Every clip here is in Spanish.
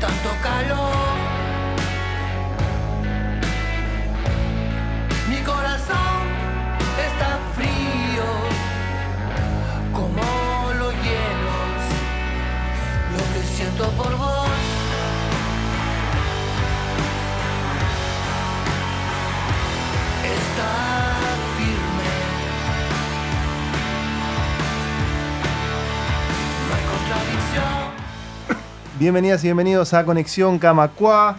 Tanto calor. Bienvenidas y bienvenidos a Conexión Camacua.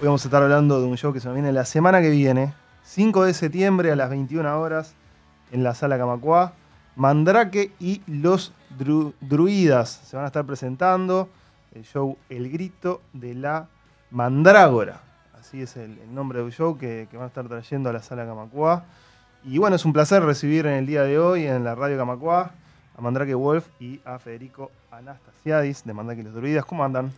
Hoy vamos a estar hablando de un show que se viene la semana que viene, 5 de septiembre a las 21 horas, en la sala Camacua. Mandrake y los Dru- Druidas se van a estar presentando el show El Grito de la Mandrágora. Así es el, el nombre del show que, que van a estar trayendo a la sala Camacua. Y bueno, es un placer recibir en el día de hoy en la radio Camacua a Mandrake Wolf y a Federico Anastasiadis de Mandrake y los Druidas. ¿Cómo andan?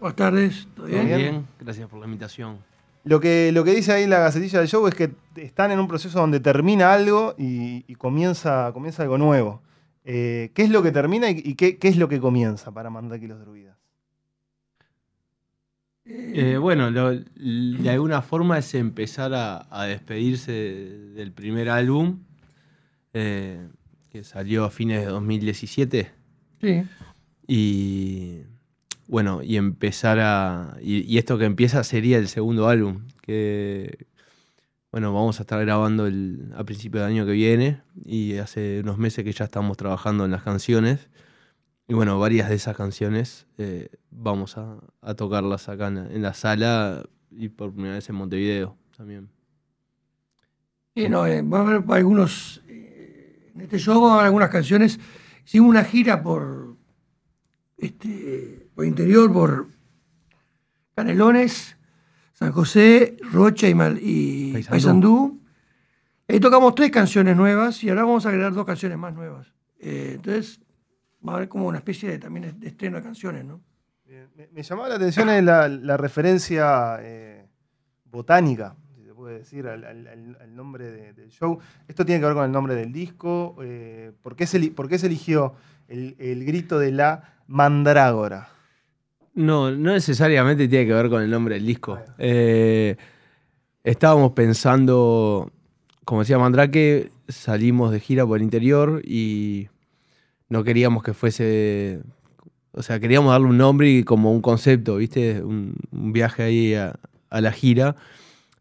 Buenas tardes, ¿todo bien? bien? Bien, gracias por la invitación. Lo que, lo que dice ahí la gacetilla del show es que están en un proceso donde termina algo y, y comienza, comienza algo nuevo. Eh, ¿Qué es lo que termina y, y qué, qué es lo que comienza para Mandrake y los Druidas? Eh, bueno, lo- de alguna forma es empezar a, a despedirse de- del primer álbum, eh, que salió a fines de 2017, Sí. y bueno, y empezar a... Y, y esto que empieza sería el segundo álbum, que bueno, vamos a estar grabando el, a principio del año que viene, y hace unos meses que ya estamos trabajando en las canciones. Y bueno, varias de esas canciones eh, vamos a, a tocarlas acá en la, en la sala y por primera vez en Montevideo también. Sí, no, eh, va a haber algunos. En este show va a haber algunas canciones. Hicimos una gira por. Este, por interior, por Canelones, San José, Rocha y, Mal- y Paysandú. Paysandú. Ahí tocamos tres canciones nuevas y ahora vamos a agregar dos canciones más nuevas. Eh, entonces, va a haber como una especie de también de estreno de canciones, ¿no? Me, me llamaba la atención eh, la, la referencia eh, botánica, decir, al, al- al- al nombre de- del show. ¿Esto tiene que ver con el nombre del disco? Eh, ¿por, qué se, eli- por qué se eligió el, el grito de la mandrágora? No, no necesariamente tiene que ver con el nombre del disco. Eh, estábamos pensando, como decía Mandrake, salimos de gira por el interior y no queríamos que fuese. O sea, queríamos darle un nombre y como un concepto, ¿viste? Un, un viaje ahí a, a la gira.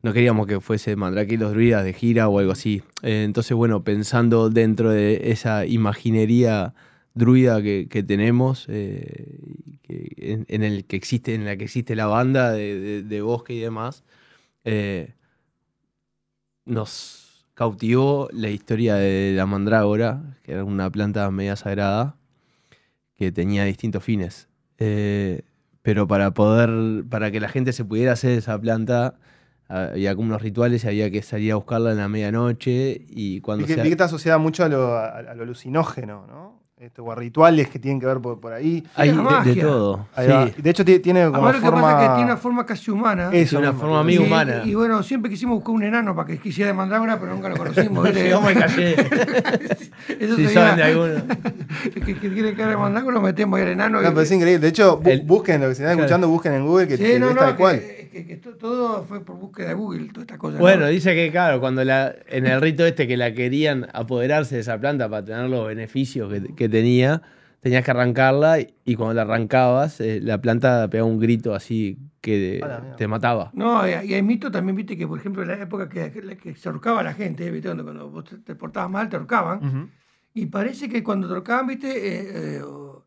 No queríamos que fuese Mandrake los druidas de gira o algo así. Eh, entonces, bueno, pensando dentro de esa imaginería druida que, que tenemos, eh, en, el que existe, en la que existe la banda de, bosque y demás, eh, nos cautivó la historia de la mandrágora, que era una planta media sagrada, que tenía distintos fines. Pero para poder, para que la gente se pudiera hacer esa planta, había como unos rituales y había que salir a buscarla en la medianoche y cuando Vi que, se- vi que está asociada mucho a lo, a- a lo alucinógeno, ¿no? Este, o a rituales que tienen que ver por, por ahí. hay de- todo. Sí. De hecho, ti- tiene como Además, lo que pasa es que tiene una forma casi humana. Eso una forma muy. Y- humana. Y, bueno, siempre quisimos buscar un enano para que quisiera de mandrágora, pero nunca lo conocimos. ¿viste? Llegamos al calle. Eso Si sería- saben de alguno. Que, que quiere que de mandrágora lo metemos ahí al enano. No, pero es increíble. De hecho, bu- El- busquen lo que se están Claro. escuchando, busquen en Google, que, Sí, que no, es no, tal cual. que- que to- todo fue por búsqueda de Google, toda esta cosa. ¿no? Bueno, dice que claro, cuando la, en el rito este que la querían apoderarse de esa planta para tener los beneficios que, que tenía, tenías que arrancarla y, y cuando la arrancabas, eh, la planta pegaba un grito así que te mataba. No, y, y hay mito también, viste, que por ejemplo en la época que, que- que se ahorcaba la gente, ¿viste? Cuando, cuando vos te, te portabas mal, te ahorcaban. Y parece que cuando te ahorcaban, viste, eh, eh, o,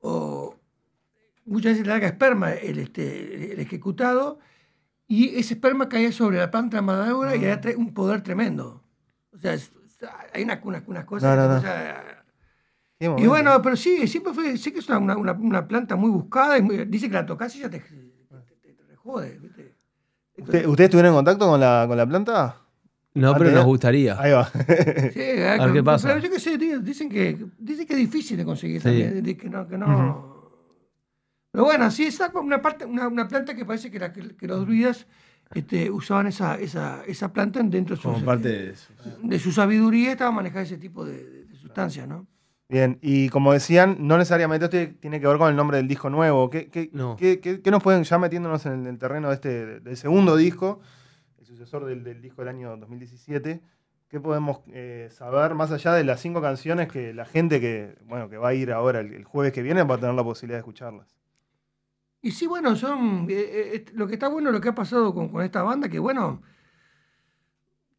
o muchas veces larga esperma el, este, el ejecutado, y ese esperma caía sobre la planta madura y era tre- un poder tremendo. O sea, es- hay unas, unas, unas cosas. No, no, una no. cosa- Qué y bueno, pero sí, siempre fue, sé que es una, una- una- una planta muy buscada. y muy- dice que la tocas y ya te, te, te- te rejode, ¿viste? ¿Usted- ¿Ustedes estuvieron en contacto con la, con la planta? No, Ah, pero nos gustaría. Ahí va. Sí, eh, ver qué pasa. Pero yo qué sé, tío, dicen que, dicen que es difícil de conseguir Sí. también. que no, que no. Pero bueno, sí, está una, parte, una, una planta que parece que, la- que- que los druidas este, usaban esa, esa, esa planta dentro de sus, Como parte de su- de su sabiduría, estaba manejando ese tipo de, de- de sustancias, ¿no? Bien, y como decían, no necesariamente esto tiene que ver con el nombre del disco nuevo. ¿Qué, qué, No. qué- qué- qué nos pueden, ya metiéndonos en el terreno de este, del segundo disco, el sucesor del, del disco del año 2017, qué podemos eh, saber más allá de las cinco canciones que la gente que, bueno, que va a ir ahora el, el jueves que viene va a tener la posibilidad de escucharlas? Y sí, bueno, son. eh, eh, lo que está bueno, lo que ha pasado con, con esta banda, que bueno.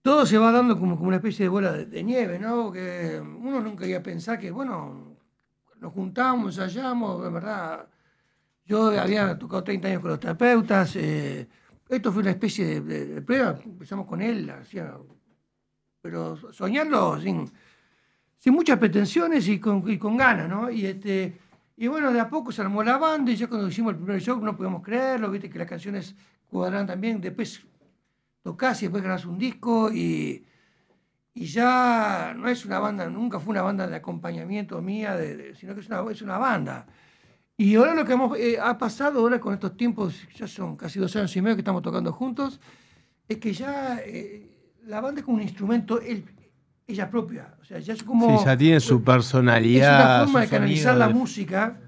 Todo se va dando como, como una especie de bola de, nieve, ¿no? Que uno nunca iba a pensar que, bueno, nos juntamos, ensayamos, de verdad. Yo había tocado 30 años con los terapeutas. eh, esto fue una especie de, prueba. Empezamos con él, pero soñarlo sin, sin muchas pretensiones y con, y con ganas, ¿no? Y, este, y bueno, de a poco se armó la banda y ya cuando hicimos el primer show no podíamos creerlo, viste que las canciones cuadraban también, después tocás y después grabás un disco y, y ya no es una banda, nunca fue una banda de acompañamiento mía, sino que es una, es una banda. Y ahora lo que hemos, eh, ha pasado ahora con estos tiempos, ya son casi dos años y medio que estamos tocando juntos, es que ya eh, la banda es como un instrumento el- ella propia. O sea, ya es como... Sí, ya tiene su Es personalidad. una forma de canalizar la de- música.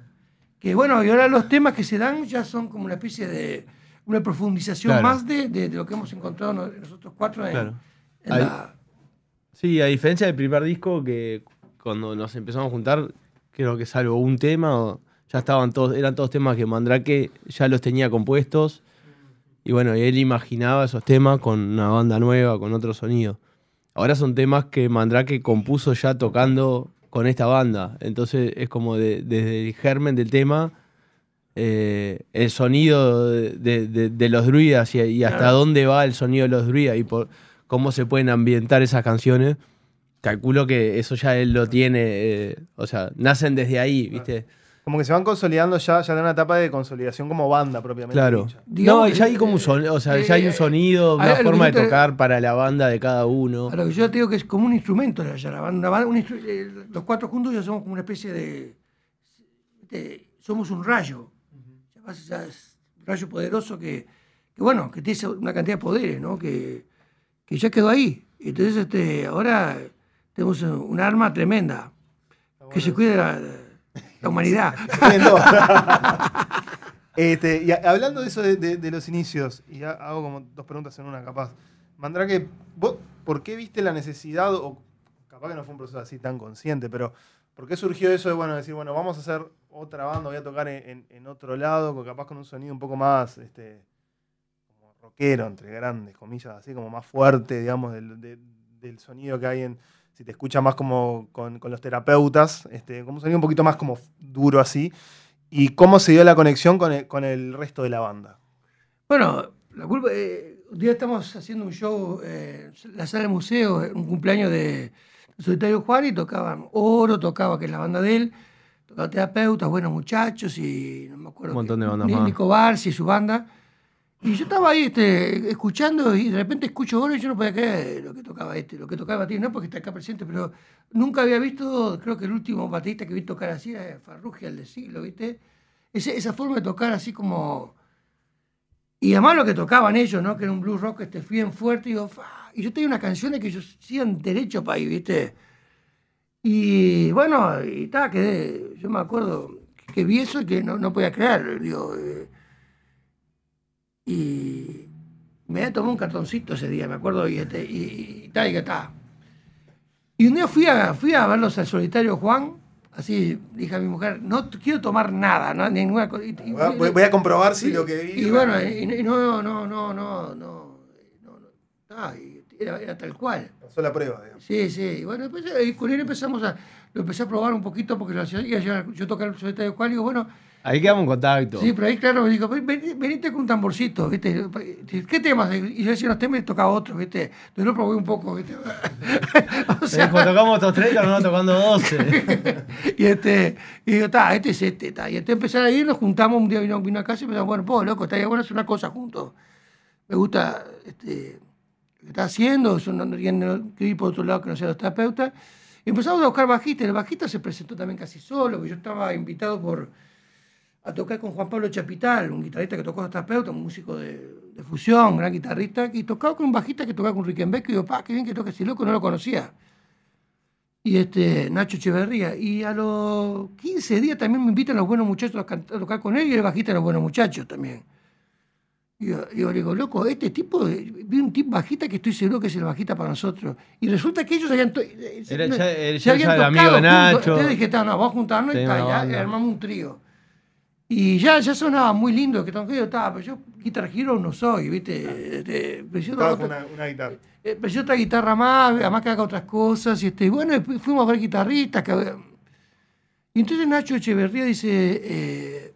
Que bueno, y ahora los temas que se dan ya son como una especie de una profundización Claro. más de, de- de lo que hemos encontrado no- nosotros cuatro en, Claro. en la- Sí, a diferencia del primer disco, que cuando nos empezamos a juntar, creo que salvo un tema, ya estaban todos, eran todos temas que Mandrake ya los tenía compuestos. Y bueno, él imaginaba esos temas con una banda nueva, con otro sonido. Ahora son temas que Mandrake compuso ya tocando con esta banda. Entonces es como de- desde el germen del tema, eh, el sonido de, de- de- de los druidas y, y hasta dónde va el sonido de los druidas y por cómo se pueden ambientar esas canciones. Calculo que eso ya él lo tiene, eh, o sea, nacen desde ahí, ¿viste? Como que se van consolidando ya, ya en una etapa de consolidación como banda propiamente Claro. dicha. Digamos no, ya hay como un sonido, o sea, ya hay un eh, sonido, una forma de te- tocar para la banda de cada uno. a lo que yo te digo que es como un instrumento ya la banda, una banda- un instru- eh, los cuatro juntos ya somos como una especie de, de- somos un rayo ya es un rayo poderoso que, que, bueno que tiene una cantidad de poderes no que, que ya quedó ahí entonces este ahora tenemos un arma tremenda que se cuide la, la humanidad. Este, y hablando de eso de, los inicios, y ha- hago como dos preguntas en una, capaz. Mandrake, ¿vos por qué viste la necesidad, o capaz que no fue un proceso así tan consciente, pero por qué surgió eso de, bueno, decir, bueno, vamos a hacer otra banda, voy a tocar en, otro lado, capaz con un sonido un poco más, este, como rockero, entre grandes comillas, así como más fuerte, digamos, del, de- del sonido que hay en, si te escucha más como con, con los terapeutas, este, como un sonido un poquito más como duro así. ¿Y cómo se dio la conexión con el, con el resto de la banda? Bueno, la culpa. eh, un día estamos haciendo un show eh, en la sala del museo, un cumpleaños de Solitario Juan y tocaban Oro, tocaba, que es la banda de él, tocaba terapeutas, buenos muchachos y no me acuerdo. Un montón qué- de bandas. Nico Barsi y su banda. Y yo estaba ahí este, escuchando y de repente escucho Oro y yo no podía creer lo que tocaba este, lo que tocaba Batir, no porque está acá presente, pero nunca había visto, creo que el último baterista que vi tocar así era Farrugia, el de siglo, ¿viste? Esa forma de tocar así como y además lo que tocaban ellos, ¿no? Que era un blues rock este, bien fuerte. Y, digo, y yo tenía unas canciones que ellos hacían derecho para ahí, ¿viste? Y bueno, y tal, quedé. Yo me acuerdo que vi eso y que no, no podía creer. Digo, eh, y me había un cartoncito ese día, me acuerdo, y, este, y, y que está. Y un día fui a, fui a verlos al solitario Juan, así dije a mi mujer, no quiero tomar nada, ¿no? ninguna cosa. Voy, a comprobar si lo que vi. Y bueno, no, no, no, no, no, no, no era, tal cual. Pasó la prueba, digamos. Sí, sí. Y bueno, después eh, con él empezamos a, lo empecé a probar un poquito porque yo, yo, yo el solitario Juan y digo, bueno, Ahí quedamos en contacto. sí, pero ahí claro me dijo, "Ven- ven- venite con un tamborcito, ¿viste? ¿Qué temas? Y yo decía unos temas y tocaba otros, ¿viste? Entonces lo probé un poco, ¿viste? o Me dijo, tocamos estos 30, no tocando 12. y este, y digo, está, este es este, ta. Y este empezar a ir, nos juntamos, un día vino, vino a casa y pensamos, bueno, pues loco, está bueno hacer una cosa juntos. Me gusta este, lo que está haciendo, eso no, no tiene que por otro lado que no sea los terapeutas. Y empezamos a buscar bajistas, el bajista se presentó también casi solo, porque yo estaba invitado por a tocar con Juan Pablo Chapital, un guitarrista que tocó terapeuta, un músico de, de fusión, gran guitarrista, y tocaba con un bajista que tocaba con Rickenbeck, y digo, pa, qué bien que toca ese loco, no lo conocía y este Nacho Echeverría. Y a los 15 días también me invitan los buenos muchachos a, a tocar con él y el bajista de los buenos muchachos también. Y yo, yo le digo, loco, este tipo, de- vi un tipo bajista que estoy seguro que es el bajista para nosotros. Y resulta que ellos habían, eh, Era no, ya- ya habían el amigo de. Nacho. Entonces dije, "Ta, no, vamos a juntarnos y, ya armamos un trío. Y ya, ya sonaba muy lindo que yo estaba, pero yo Guitar Hero no soy, ¿viste? Este, pero yo con una, una guitarra. eh, pero yo otra guitarra más, además que haga otras cosas. Y este, bueno, fuimos a ver guitarristas. que- y entonces Nacho Echeverría dice, eh,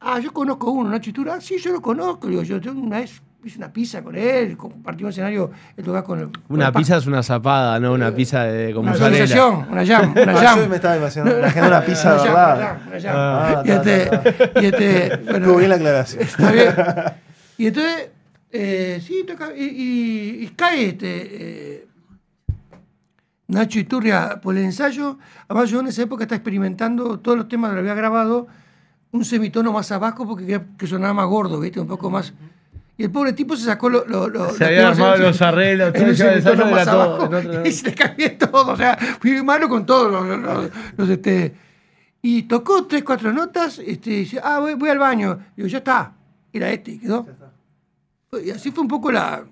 ah, yo conozco uno, Nacho Itura. Ah, sí, yo lo conozco. Digo, yo tengo una vez hice una pizza con él, compartimos escenario, él tocaba con el... con Una el pa- pizza es una zapada, no una pizza de con Una mozzarella. asociación, una jam, una Ah, jam. yo me estaba imaginando, una pizza de Una jam, verdad. una jam, una jam. Ah, y, ta, este, ta, ta. y este, bueno, Estuvo bien la aclaración. Está bien. Y entonces, eh, sí, toca, y, y- y cae este, eh, Nacho Iturria por el ensayo. Además, yo en esa época estaba experimentando todos los temas que había grabado, un semitono más abajo porque quería que sonara más gordo, ¿viste? Un poco más. Y el pobre tipo se sacó lo- lo- lo- Se había armado los arreglos, todo, el más todo, abajo, en otro- y se le cambié todo. O sea, fui malo con todos los, los- los- los, este, y tocó tres, cuatro notas, este, y dice, ah, voy, voy al baño. Digo, ya está. Era este, y quedó. Y así fue un poco la.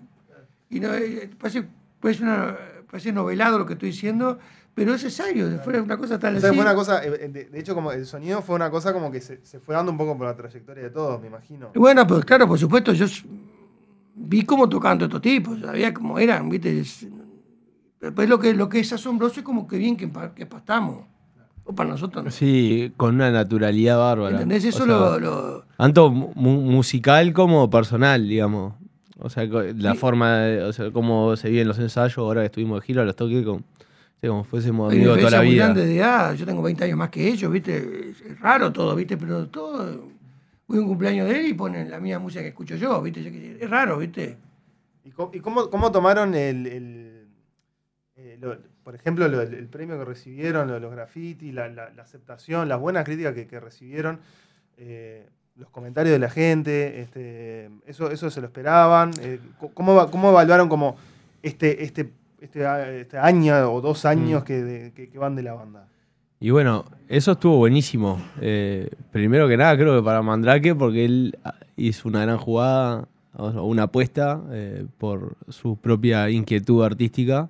Y no, eh, parece, parece, una- parece novelado lo que estoy diciendo, pero es necesario. Fue una cosa tal O sea, así. fue una cosa, eh, de, de hecho, como el sonido fue una cosa como que se, se fue dando un poco por la trayectoria de todos, me imagino. Bueno, pues claro, por supuesto, yo vi cómo tocaban todos estos tipos, sabía cómo eran, ¿viste? Es- Después lo que, lo que es asombroso es como que bien que, que pastamos. O para nosotros. ¿no? Sí, con una naturalidad bárbara. ¿Entendés? Eso O sea, lo, lo- Tanto mu- musical como personal, digamos. O sea, la Sí. forma, de, o sea, cómo se viven los ensayos, ahora que estuvimos de gira, los toqué como, sí, como fuésemos amigos toda la vida. de edad. Yo tengo 20 años más que ellos, ¿viste? Es, raro todo, ¿viste? Pero todo. Voy a un cumpleaños de él y ponen la misma música que escucho yo, ¿viste? Es raro, ¿viste? ¿Y cómo, cómo- tomaron el, el- eh, por ejemplo, lo- el, el premio que recibieron, lo- los graffiti, la, la- la aceptación, las buenas críticas que, que recibieron, eh, los comentarios de la gente, este, eso, eso se lo esperaban? Eh, ¿cómo, ¿Cómo evaluaron como este, este, este, este año o dos años Mm. que, de- que- que van de la banda? Y bueno, eso estuvo buenísimo. Eh, primero que nada, creo que para Mandrake, porque él hizo una gran jugada, o una apuesta eh, por su propia inquietud artística.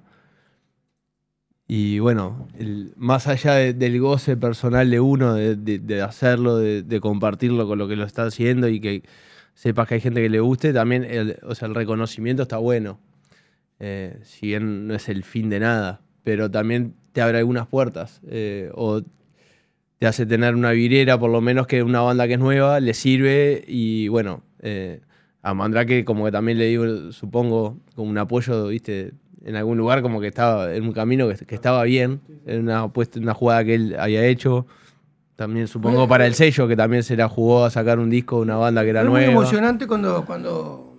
Y bueno, el- más allá de- del goce personal de uno, de, de- de hacerlo, de, de compartirlo con lo que lo está haciendo y que sepas que hay gente que le guste, también el, o sea, el reconocimiento está bueno. Eh, si bien no es el fin de nada, pero también te abre algunas puertas. eh, o te hace tener una virera, por lo menos que una banda que es nueva le sirve. Y bueno, eh, a Mandrake, como que también le digo, supongo, como un apoyo, viste, en algún lugar, como que estaba en un camino que, que estaba bien, en una, apuesta- una jugada que él había hecho. También supongo para el sello, que también se la jugó a sacar un disco de una banda que era muy nueva. emocionante cuando, cuando,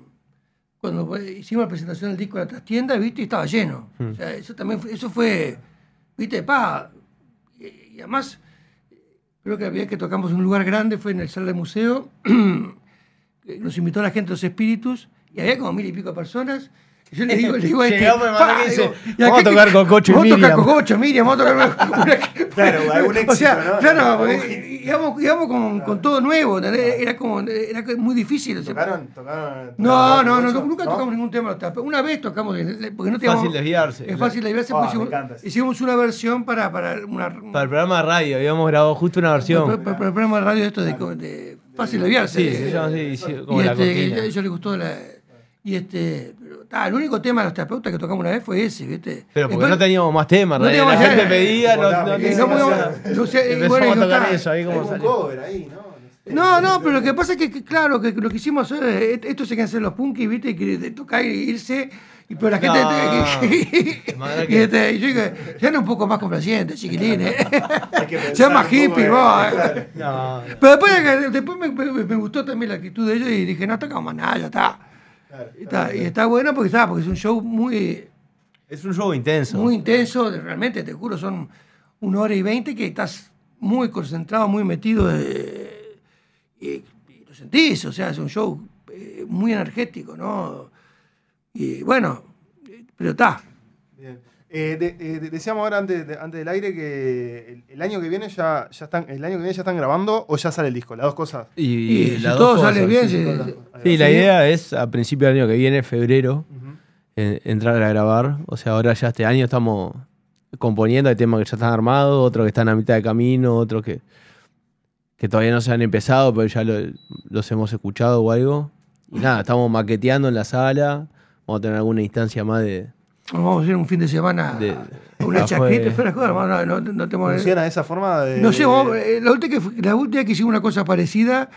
cuando hicimos la presentación del disco de la trastienda, ¿viste? Y estaba lleno. Hmm. O sea, eso también fue, eso fue, ¿viste? Pa, y, y además, creo que la vez que tocamos en un lugar grande fue en el Sala de Museo. Nos invitó la gente de los espíritus y había como mil y pico de personas. Yo le digo, le digo a este, Llegamos, pa, dice, digo, ¿y "Vamos a tocar con Cocho y Vamos a tocar Miriam". con Cocho, Miriam, vamos a tocar una- una- Claro, algún O éxito, sea, ¿no? claro, Algún porque íbamos, íbamos con, con todo nuevo, ¿entendés? era como, era muy difícil. o ¿Tocaron? ¿Tocaron no, no, no, mucho? nunca tocamos ningún tema. de los Tapes. Una vez tocamos, porque no Es teníamos- fácil desviarse. Es fácil desviarse, Ah, porque me hicimos, hicimos una versión para, para una, Para el programa de radio, habíamos grabado justo una para, versión. para- para el programa de radio esto de, de fácil desviarse. Sí, se llama así, sí, como y la este, cortina. a ellos les gustó la... Y este, pero, ta, el único tema de los terapeutas que tocamos una vez fue ese, ¿viste? Pero porque Después- no teníamos más temas, No teníamos la más gente pedía, no, no, Y no podíamos- no sé, y bueno, y eso ahí como cover ahí, ¿no? No, no, pero lo que pasa es que, que, claro, que lo que hicimos hacer, eh, esto se quieren hacer los punkis, ¿viste? Y que de tocar y irse, y pero la gente. No, y, que- este, y yo digo, sean un poco más complacientes, chiquilines. Sean más hippies, en- vos. No, no. Pero después, después me, me- me gustó también la actitud de ellos y dije, no tocamos más nada, ya está. Claro, Y está, y está bueno porque está, porque es un show muy, Es un show intenso. muy intenso, realmente, te juro, son una hora y veinte que estás muy concentrado, muy metido eh, y, y lo sentís, o sea, es un show eh, muy energético, ¿no? Y bueno, pero está. Bien. Eh, de- eh, de- decíamos ahora antes, de- antes del aire que el, el año que viene ya, ya están, el año que viene ya están grabando o ya sale el disco, las dos cosas. Y, Y si las todo dos sale bien, sí. sí, las- sí. Sí, la idea es a principio del año que viene, febrero, entrar a grabar. O sea, ahora ya este año estamos componiendo, hay temas que ya están armados, otros que están a mitad de camino, otros que, que todavía no se han empezado, pero ya lo- los hemos escuchado o algo. Y nada, estamos maqueteando en la sala, vamos a tener alguna instancia más de... Vamos a hacer un fin de semana, De- una Ah, chaqueta, fue- espera, no, no, no, no tenemos- ¿Funciona de esa forma? De, No sé, vamos, eh, la, última que, la última que hicimos una cosa parecida,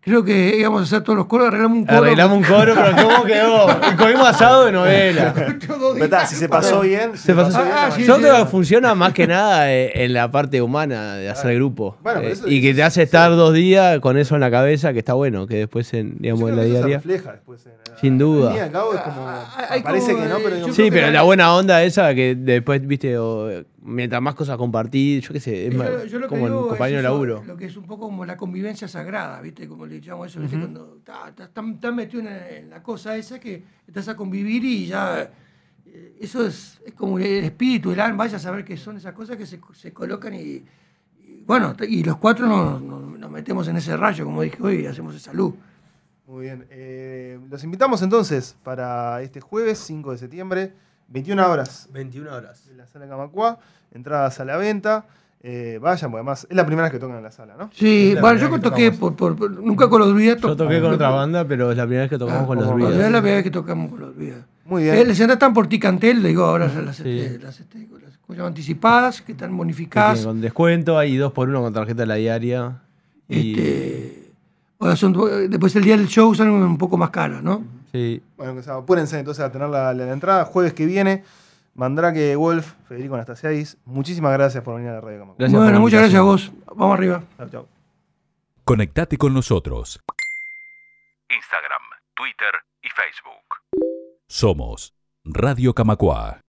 creo que íbamos a hacer todos los coros, arreglamos un coro. Arreglamos un coro, pero ¿cómo quedó? Y comimos asado de novela. Está, si se pasó bien. si Se pasó- bien, Ah, no, sí, Yo sí. creo que funciona más que nada eh, en la parte humana de hacer grupo. Bueno, pero Eh, y que te hace estar dos días con eso en la cabeza, que está bueno, que después en, digamos, en la se diaria. refleja después. en Sin duda. Al fin y al cabo es como. Ah, parece como, que no, pero. yo no- Sí, que pero la- la buena onda esa que después, viste, o, mientras más cosas compartís, yo qué sé, es Yo- más, yo lo que como el digo es compañero de eso, laburo. Lo que es un poco como la convivencia sagrada, ¿viste? Como le llamamos eso, ¿viste? Cuando estás tan metido en, en la cosa esa que estás a convivir y ya. eh, Eso es, es como el espíritu, el alma, vaya a saber qué son esas cosas que se, se colocan y, y bueno, y los cuatro nos, nos- nos metemos en ese rayo, como dije hoy, y hacemos esa luz. Muy bien. Eh, los invitamos entonces para este jueves 5 de septiembre, 21 horas, 21 horas. en la sala Camacua. Entradas a la venta. Eh, vayan, porque además es la primera vez que tocan en la sala, ¿no? Sí, bueno, yo que toqué por, por- por- nunca con los druidas. Yo toqué con otra banda, pero es la primera vez que tocamos Ah, con los druidas. Es la primera vez que tocamos con los druidas. Muy Eh, bien. les están por Ticantel, digo, ahora las, Sí. este, las, este, las- anticipadas, que están bonificadas. con descuento, hay dos por uno con tarjeta de la diaria. Y, Este, ahora son, después el día del show salen un poco más caras, ¿no? sí, Bueno, o sea, apúrense entonces a tener la, la- la entrada. Jueves que viene, Mandrake Wolf, Federico Anastasiadis. Muchísimas gracias por venir a la radio Camacua. Gracias bueno, muchas gracias a vos. Vamos arriba. Chau, chau. Conectate con nosotros. Instagram, Twitter y Facebook. Somos Radio Camacua.